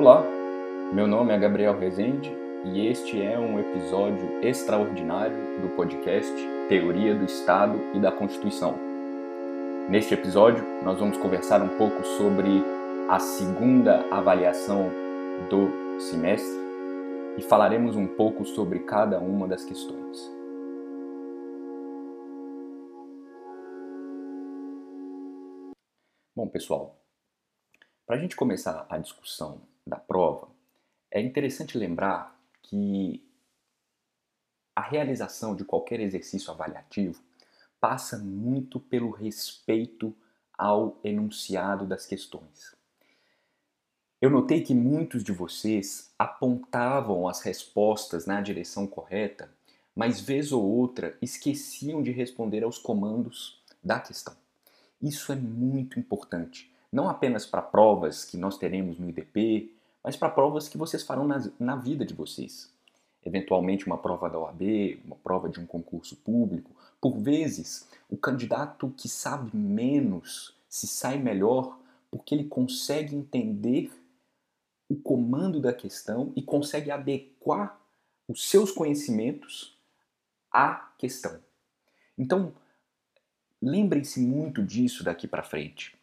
Olá, meu nome é Gabriel Rezende e este é um episódio extraordinário do podcast Teoria do Estado e da Constituição. Neste episódio, nós vamos conversar um pouco sobre a segunda avaliação do semestre e falaremos um pouco sobre cada uma das questões. Bom, pessoal, para a gente começar a discussão da prova, é interessante lembrar que a realização de qualquer exercício avaliativo passa muito pelo respeito ao enunciado das questões. Eu notei que muitos de vocês apontavam as respostas na direção correta, mas vez ou outra esqueciam de responder aos comandos da questão. Isso é muito importante não apenas para provas que nós teremos no IDP, mas para provas que vocês farão na, na vida de vocês. Eventualmente uma prova da OAB, uma prova de um concurso público. Por vezes, o candidato que sabe menos se sai melhor porque ele consegue entender o comando da questão e consegue adequar os seus conhecimentos à questão. Então, lembrem-se muito disso daqui para frente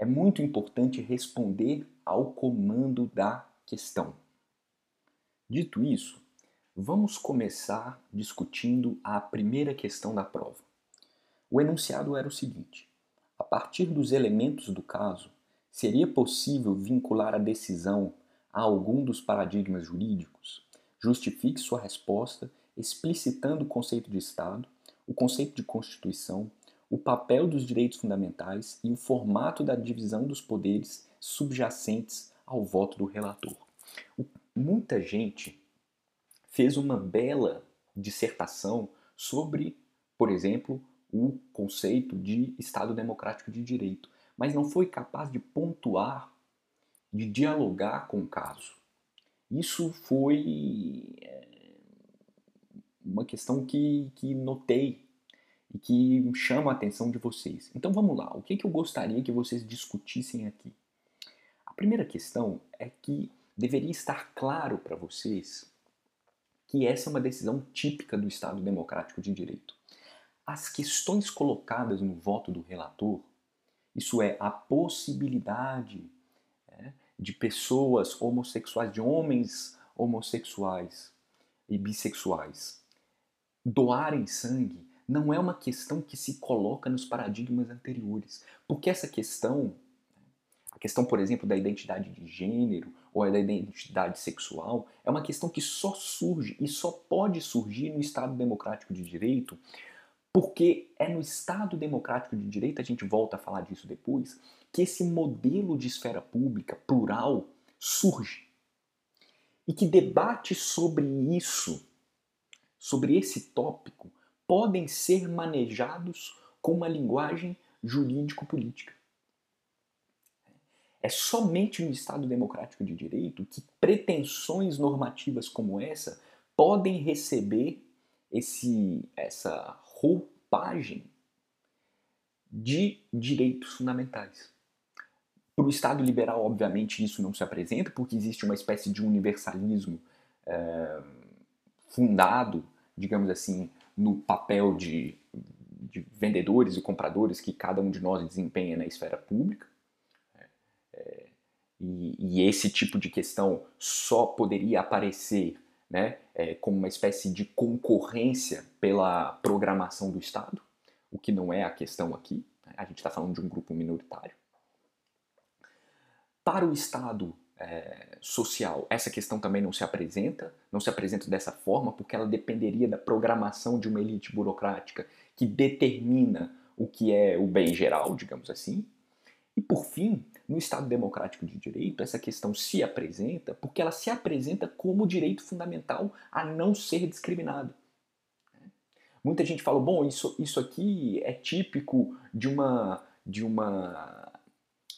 é muito importante responder ao comando da questão. Dito isso, vamos começar discutindo a primeira questão da prova. O enunciado era o seguinte: a partir dos elementos do caso, seria possível vincular a decisão a algum dos paradigmas jurídicos? Justifique sua resposta explicitando o conceito de Estado, o conceito de Constituição, o papel dos direitos fundamentais e o formato da divisão dos poderes subjacentes ao voto do relator. Muita gente fez uma bela dissertação sobre, por exemplo, o conceito de Estado Democrático de Direito, mas não foi capaz de pontuar, de dialogar com o caso. Isso foi é, uma questão que, que notei e que chama a atenção de vocês. Então vamos lá, o que, que eu gostaria que vocês discutissem aqui? Primeira questão é que deveria estar claro para vocês que essa é uma decisão típica do Estado Democrático de Direito. As questões colocadas no voto do relator, isso é, a possibilidade é, de pessoas homossexuais, de homens homossexuais e bissexuais doarem sangue não é uma questão que se coloca nos paradigmas anteriores. Porque essa questão, questão, por exemplo, da identidade de gênero ou da identidade sexual, é uma questão que só surge e só pode surgir no Estado Democrático de Direito, porque é no Estado Democrático de Direito, a gente volta a falar disso depois, que esse modelo de esfera pública plural surge. E que debate sobre isso, sobre esse tópico, podem ser manejados com uma linguagem jurídico-política. É somente no Estado democrático de direito que pretensões normativas como essa podem receber esse, essa roupagem de direitos fundamentais. Para o Estado liberal, obviamente, isso não se apresenta, porque existe uma espécie de universalismo é, fundado, digamos assim, no papel de, de, vendedores e compradores que cada um de nós desempenha na esfera pública. E, e, esse tipo de questão só poderia aparecer né, é, como uma espécie de concorrência pela programação do Estado, o que não é a questão aqui. Né? A gente está falando de um grupo minoritário. Para o Estado é, social, essa questão também não se apresenta, não se apresenta dessa forma, porque ela dependeria da programação de uma elite burocrática que determina o que é o bem geral, digamos assim. E por fim, no Estado Democrático de Direito, essa questão se apresenta porque ela se apresenta como direito fundamental a não ser discriminado. Muita gente fala, bom, isso, isso aqui é típico de uma. De uma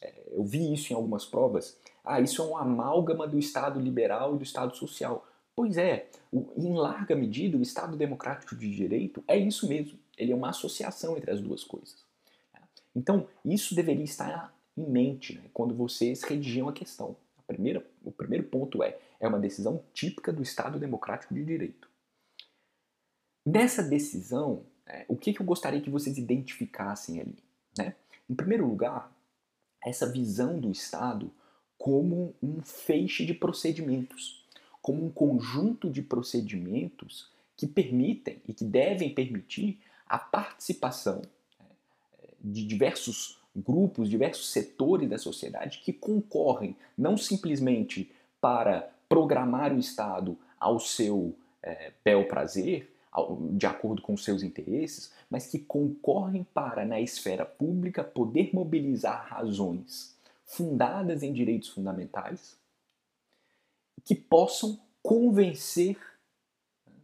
é, eu vi isso em algumas provas, ah, isso é um amálgama do Estado liberal e do Estado social. Pois é, em larga medida, o Estado democrático de direito é isso mesmo. Ele é uma associação entre as duas coisas. Então, isso deveria estar em mente né, quando vocês redigiam a questão, primeira, o primeiro ponto é, é uma decisão típica do Estado Democrático de Direito. Nessa decisão, é, o que, que eu gostaria que vocês identificassem ali? Né? Em primeiro lugar, essa visão do Estado como um feixe de procedimentos, como um conjunto de procedimentos que permitem e que devem permitir a participação de diversos grupos, diversos setores da sociedade que concorrem não simplesmente para programar o Estado ao seu é, bel prazer, de acordo com seus interesses, mas que concorrem para, na esfera pública, poder mobilizar razões fundadas em direitos fundamentais que possam convencer né,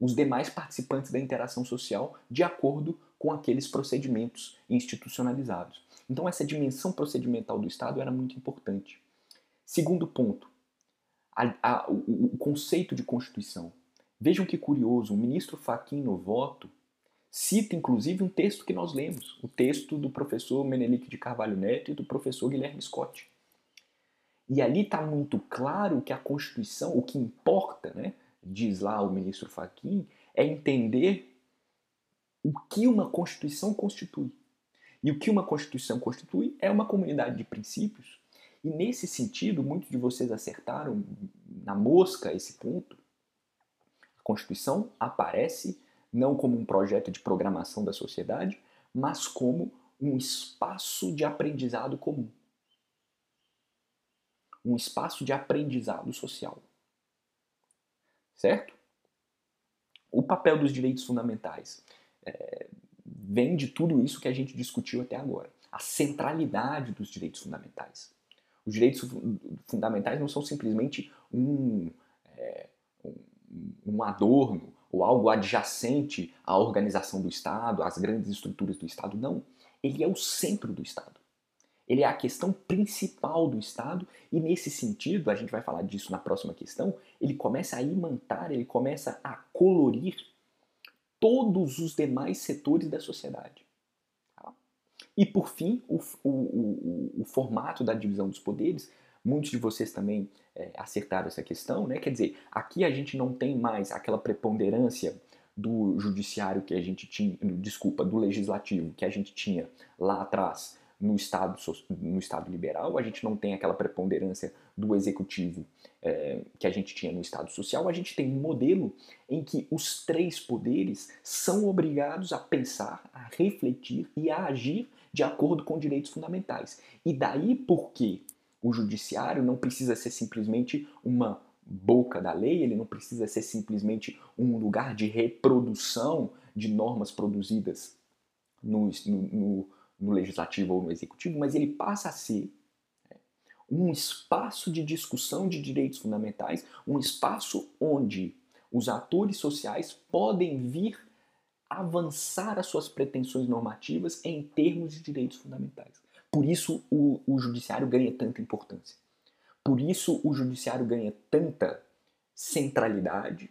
os demais participantes da interação social de acordo com aqueles procedimentos institucionalizados. Então, essa dimensão procedimental do Estado era muito importante. Segundo ponto, a, a, o, o conceito de Constituição. Vejam que curioso, o ministro Fachin no voto cita inclusive um texto que nós lemos, o texto do professor Menelik de Carvalho Neto e do professor Guilherme Scott. E ali está muito claro que a Constituição, o que importa, né, diz lá o ministro Fachin, é entender o que uma Constituição constitui. E o que uma Constituição constitui é uma comunidade de princípios. E nesse sentido, muitos de vocês acertaram na mosca esse ponto, a Constituição aparece não como um projeto de programação da sociedade, mas como um espaço de aprendizado comum. Um espaço de aprendizado social. Certo? O papel dos direitos fundamentais é, vem de tudo isso que a gente discutiu até agora. A centralidade dos direitos fundamentais. Os direitos fundamentais não são simplesmente um, é, um adorno ou algo adjacente à organização do Estado, às grandes estruturas do Estado. Não. Ele é o centro do Estado. Ele é a questão principal do Estado e, nesse sentido, a gente vai falar disso na próxima questão, ele começa a imantar, ele começa a colorir todos os demais setores da sociedade. Tá? E, por fim, o, o, o, o formato da divisão dos poderes Muitos de vocês também é, acertaram essa questão, né? Quer dizer, aqui a gente não tem mais aquela preponderância do judiciário que a gente tinha, desculpa, do legislativo que a gente tinha lá atrás no Estado, no estado liberal, a gente não tem aquela preponderância do executivo é, que a gente tinha no Estado social, a gente tem um modelo em que os três poderes são obrigados a pensar, a refletir e a agir de acordo com direitos fundamentais. E daí porque o judiciário não precisa ser simplesmente uma boca da lei, ele não precisa ser simplesmente um lugar de reprodução de normas produzidas no, no, no legislativo ou no executivo, mas ele passa a ser né, um espaço de discussão de direitos fundamentais, um espaço onde os atores sociais podem vir avançar as suas pretensões normativas em termos de direitos fundamentais. Por isso o, o judiciário ganha tanta importância. Por isso o judiciário ganha tanta centralidade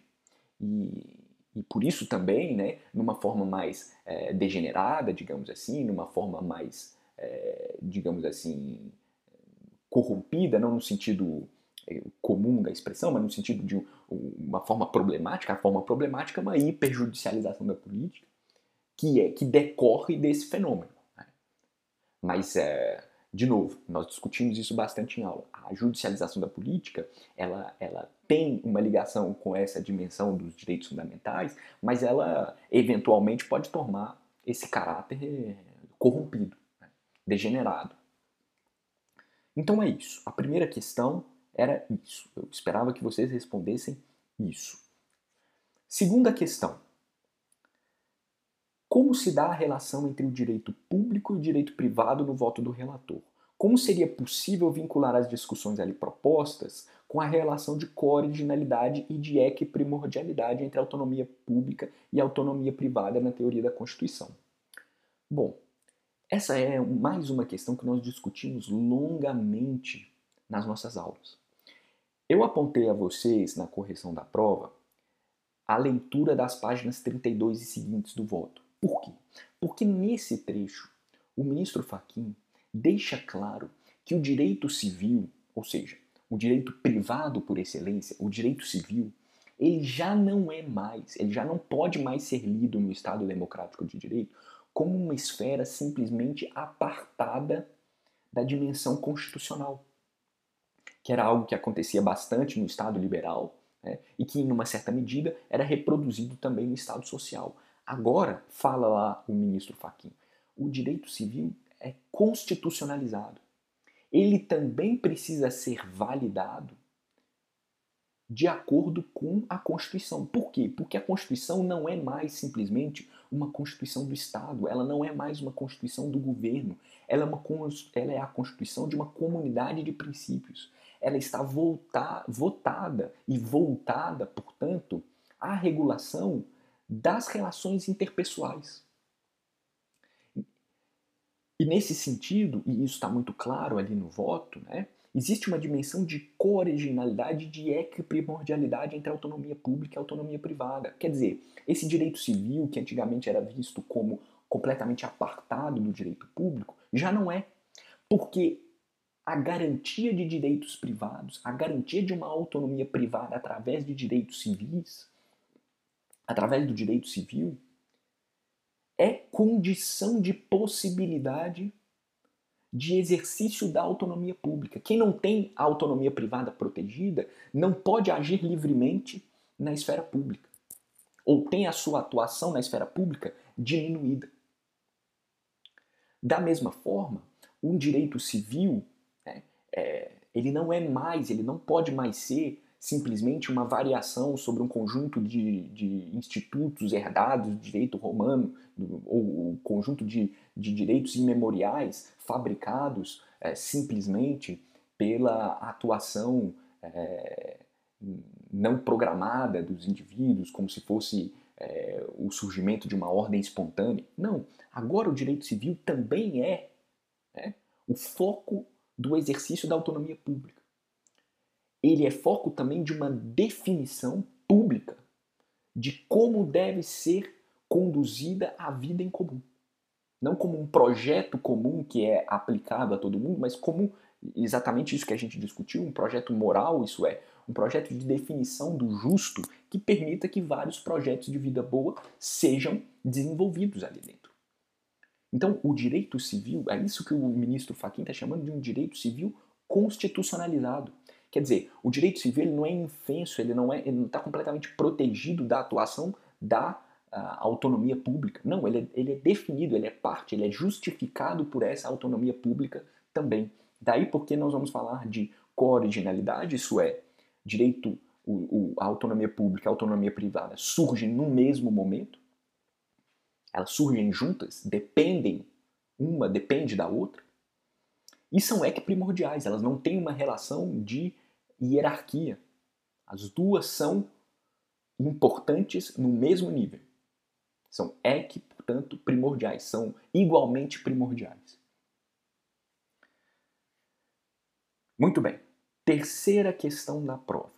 e, e por isso também, né, numa forma mais é, degenerada, digamos assim, numa forma mais, é, digamos assim, corrompida, não no sentido é, comum da expressão, mas no sentido de uma forma problemática. A forma problemática é uma hiperjudicialização da política que é que decorre desse fenômeno. Mas, é, de novo, nós discutimos isso bastante em aula. A judicialização da política, ela, ela tem uma ligação com essa dimensão dos direitos fundamentais, mas ela eventualmente pode tomar esse caráter corrompido, né? degenerado. Então é isso. A primeira questão era isso. Eu esperava que vocês respondessem isso. Segunda questão. Como se dá a relação entre o direito público e o direito privado no voto do relator? Como seria possível vincular as discussões ali propostas com a relação de cooriginalidade e de equiprimordialidade entre autonomia pública e autonomia privada na teoria da Constituição? Bom, essa é mais uma questão que nós discutimos longamente nas nossas aulas. Eu apontei a vocês na correção da prova a leitura das páginas 32 e seguintes do voto. Por quê? Porque nesse trecho, o ministro Fachin deixa claro que o direito civil, ou seja, o direito privado por excelência, o direito civil, ele já não é mais, ele já não pode mais ser lido no Estado democrático de direito como uma esfera simplesmente apartada da dimensão constitucional, que era algo que acontecia bastante no Estado liberal né, e que, em uma certa medida, era reproduzido também no Estado social. Agora, fala lá o ministro Fachin, o direito civil é constitucionalizado. Ele também precisa ser validado de acordo com a Constituição. Por quê? Porque a Constituição não é mais simplesmente uma Constituição do Estado, ela não é mais uma Constituição do governo, ela é, uma, ela é a Constituição de uma comunidade de princípios. Ela está volta, votada e voltada, portanto, à regulação das relações interpessoais. E nesse sentido, e isso está muito claro ali no voto, né, existe uma dimensão de co-originalidade, de equiprimordialidade entre a autonomia pública e a autonomia privada. Quer dizer, esse direito civil, que antigamente era visto como completamente apartado do direito público, já não é. Porque a garantia de direitos privados, a garantia de uma autonomia privada através de direitos civis, através do direito civil, é condição de possibilidade de exercício da autonomia pública. Quem não tem a autonomia privada protegida não pode agir livremente na esfera pública, ou tem a sua atuação na esfera pública diminuída. Da mesma forma, um direito civil, né, é, ele não é mais, ele não pode mais ser simplesmente uma variação sobre um conjunto de, de institutos herdados do direito romano, ou o conjunto de, de direitos imemoriais fabricados é, simplesmente pela atuação é, não programada dos indivíduos, como se fosse é, o surgimento de uma ordem espontânea. Não, agora o direito civil também é né, o foco do exercício da autonomia pública ele é foco também de uma definição pública de como deve ser conduzida a vida em comum. Não como um projeto comum que é aplicado a todo mundo, mas como exatamente isso que a gente discutiu, um projeto moral, isso é, um projeto de definição do justo que permita que vários projetos de vida boa sejam desenvolvidos ali dentro. Então, o direito civil, é isso que o ministro Fachin está chamando de um direito civil constitucionalizado. Quer dizer, o direito civil ele não é infenso, ele não é, está completamente protegido da atuação da uh, autonomia pública. Não, ele é, ele é definido, ele é parte, ele é justificado por essa autonomia pública também. Daí porque nós vamos falar de co-originalidade, isso é, direito, o, o, a autonomia pública e a autonomia privada surgem no mesmo momento, elas surgem juntas, dependem, uma depende da outra, e são equiprimordiais, elas não têm uma relação de hierarquia. As duas são importantes no mesmo nível. São equi, portanto, primordiais, são igualmente primordiais. Muito bem. Terceira questão da prova.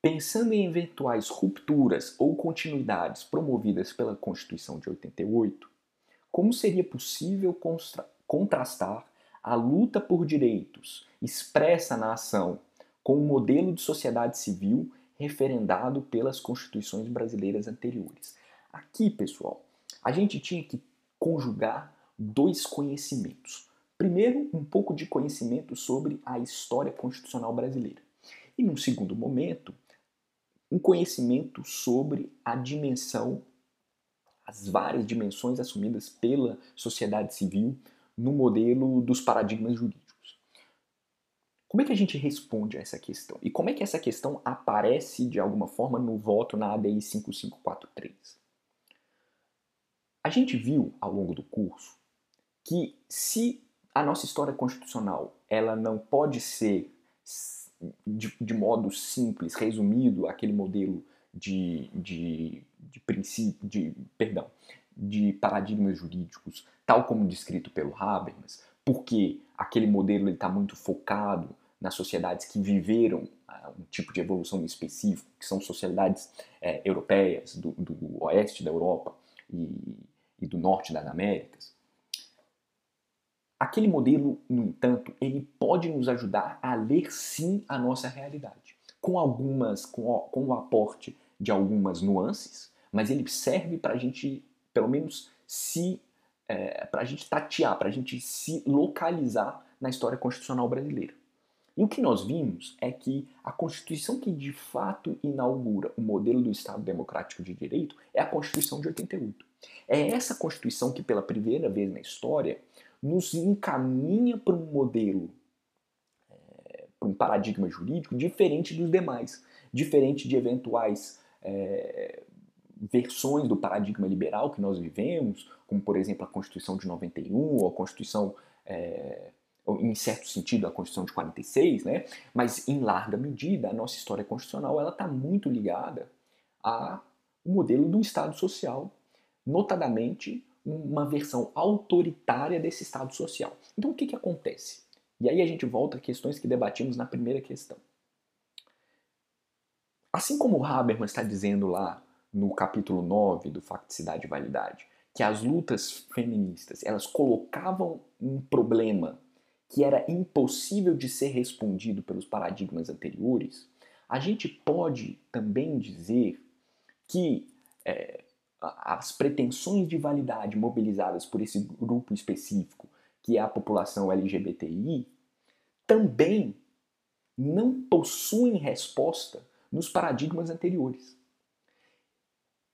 Pensando em eventuais rupturas ou continuidades promovidas pela Constituição de 88, como seria possível contrastar a luta por direitos expressa na ação com o modelo de sociedade civil referendado pelas constituições brasileiras anteriores. Aqui, pessoal, a gente tinha que conjugar dois conhecimentos. Primeiro, um pouco de conhecimento sobre a história constitucional brasileira. E, num segundo momento, um conhecimento sobre a dimensão, as várias dimensões assumidas pela sociedade civil no modelo dos paradigmas jurídicos. Como é que a gente responde a essa questão? E como é que essa questão aparece de alguma forma no voto na ADI 5543? A gente viu ao longo do curso que se a nossa história constitucional ela não pode ser de, de modo simples, resumido, aquele modelo de, de, de princípio, de, perdão, de paradigmas jurídicos, tal como descrito pelo Habermas, porque aquele modelo está muito focado nas sociedades que viveram uh, um tipo de evolução específico, que são sociedades é, europeias, do, do, oeste da Europa e, e do norte das Américas, Aquele modelo, no entanto, ele pode nos ajudar a ler sim a nossa realidade, com algumas, com, com o aporte de algumas nuances, mas ele serve para a gente, pelo menos, se é, para a gente tatear, para a gente se localizar na história constitucional brasileira. E o que nós vimos é que a Constituição que de fato inaugura o modelo do Estado Democrático de Direito é a Constituição de 88. É essa Constituição que, pela primeira vez na história, nos encaminha para um modelo, é, para um paradigma jurídico diferente dos demais, diferente de eventuais é, versões do paradigma liberal que nós vivemos, como por exemplo a Constituição de 91 ou a Constituição, é, em certo sentido, a Constituição de 46, né? mas em larga medida a nossa história constitucional está muito ligada ao modelo do Estado social, notadamente uma versão autoritária desse Estado social. Então o que, que acontece? E aí a gente volta a questões que debatimos na primeira questão. Assim como o Habermas está dizendo lá no capítulo 9 do Facticidade e Validade, que as lutas feministas elas colocavam um problema que era impossível de ser respondido pelos paradigmas anteriores, a gente pode também dizer que é, as pretensões de validade mobilizadas por esse grupo específico, que é a população LGBTI, também não possuem resposta nos paradigmas anteriores.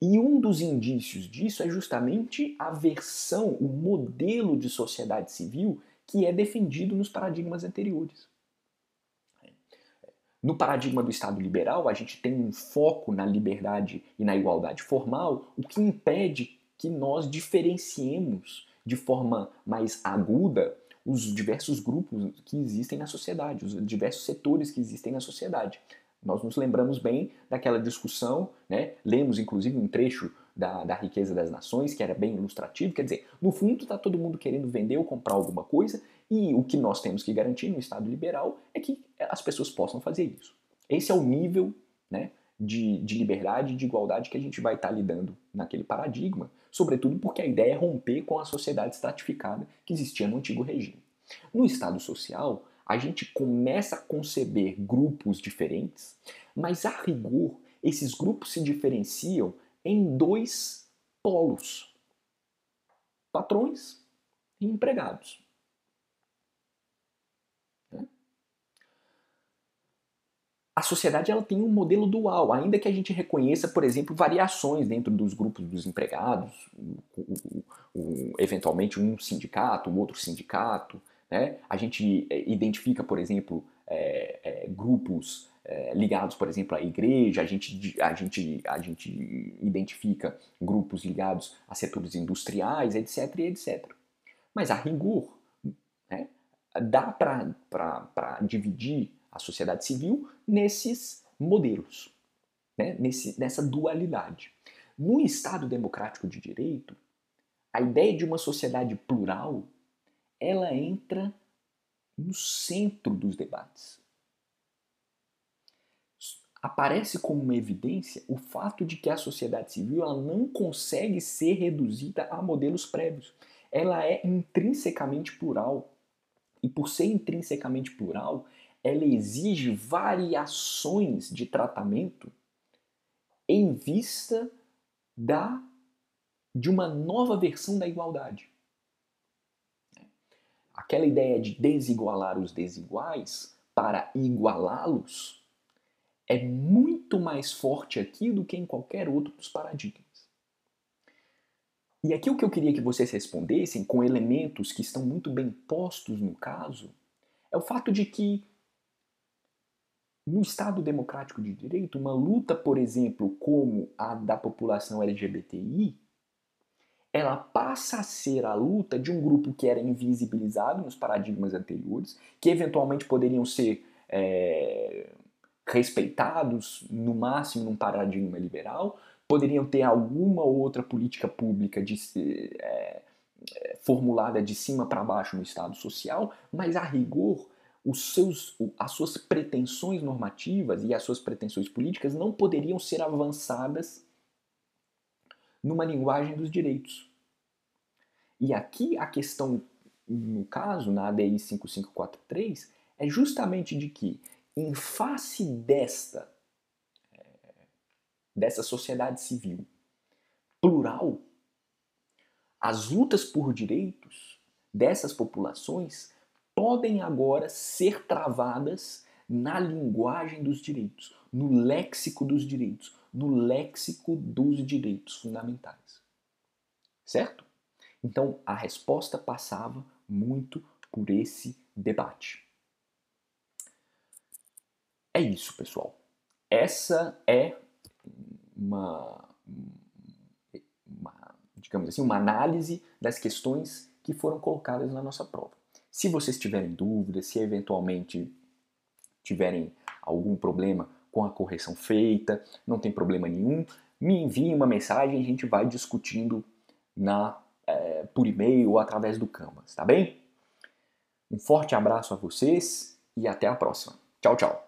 E um dos indícios disso é justamente a versão, o modelo de sociedade civil que é defendido nos paradigmas anteriores. No paradigma do Estado liberal, a gente tem um foco na liberdade e na igualdade formal, o que impede que nós diferenciemos de forma mais aguda os diversos grupos que existem na sociedade, os diversos setores que existem na sociedade. Nós nos lembramos bem daquela discussão, né? lemos inclusive um trecho da, da riqueza das nações, que era bem ilustrativo, quer dizer, no fundo está todo mundo querendo vender ou comprar alguma coisa, e o que nós temos que garantir no Estado liberal é que as pessoas possam fazer isso. Esse é o nível né, de, de liberdade e de igualdade que a gente vai estar tá lidando naquele paradigma, sobretudo porque a ideia é romper com a sociedade estratificada que existia no antigo regime. No Estado social, a gente começa a conceber grupos diferentes, mas a rigor, esses grupos se diferenciam em dois polos: patrões e empregados. a sociedade ela tem um modelo dual, ainda que a gente reconheça, por exemplo, variações dentro dos grupos dos empregados, o, o, o, eventualmente um sindicato, um outro sindicato. Né? A gente é, identifica, por exemplo, é, é, grupos é, ligados, por exemplo, à igreja, a gente, a, gente, a gente identifica grupos ligados a setores industriais, etc. Etc. Mas a rigor, né? dá para dividir a sociedade civil nesses modelos, né? Nesse, nessa dualidade. No Estado democrático de direito, a ideia de uma sociedade plural ela entra no centro dos debates. Aparece como uma evidência o fato de que a sociedade civil ela não consegue ser reduzida a modelos prévios. Ela é intrinsecamente plural. E por ser intrinsecamente plural, ela exige variações de tratamento em vista da de uma nova versão da igualdade. Aquela ideia de desigualar os desiguais para igualá-los é muito mais forte aqui do que em qualquer outro dos paradigmas. E aqui o que eu queria que vocês respondessem, com elementos que estão muito bem postos no caso, é o fato de que no Estado democrático de direito, uma luta, por exemplo, como a da população LGBTI, ela passa a ser a luta de um grupo que era invisibilizado nos paradigmas anteriores, que eventualmente poderiam ser é, respeitados, no máximo, num paradigma liberal, poderiam ter alguma outra política pública de, é, formulada de cima para baixo no Estado social, mas a rigor os seus, as suas pretensões normativas e as suas pretensões políticas não poderiam ser avançadas numa linguagem dos direitos. E aqui a questão no caso, na ADI 5543, é justamente de que, em face desta, é, dessa sociedade civil plural, as lutas por direitos dessas populações podem agora ser travadas na linguagem dos direitos, no léxico dos direitos, no léxico dos direitos fundamentais. Certo? Então, a resposta passava muito por esse debate. É isso, pessoal. Essa é uma, uma, digamos assim, uma análise das questões que foram colocadas na nossa prova. Se vocês tiverem dúvidas, se eventualmente tiverem algum problema com a correção feita, não tem problema nenhum, me enviem uma mensagem e a gente vai discutindo na é, por e-mail ou através do Canvas, tá bem? Um forte abraço a vocês e até a próxima. Tchau, tchau.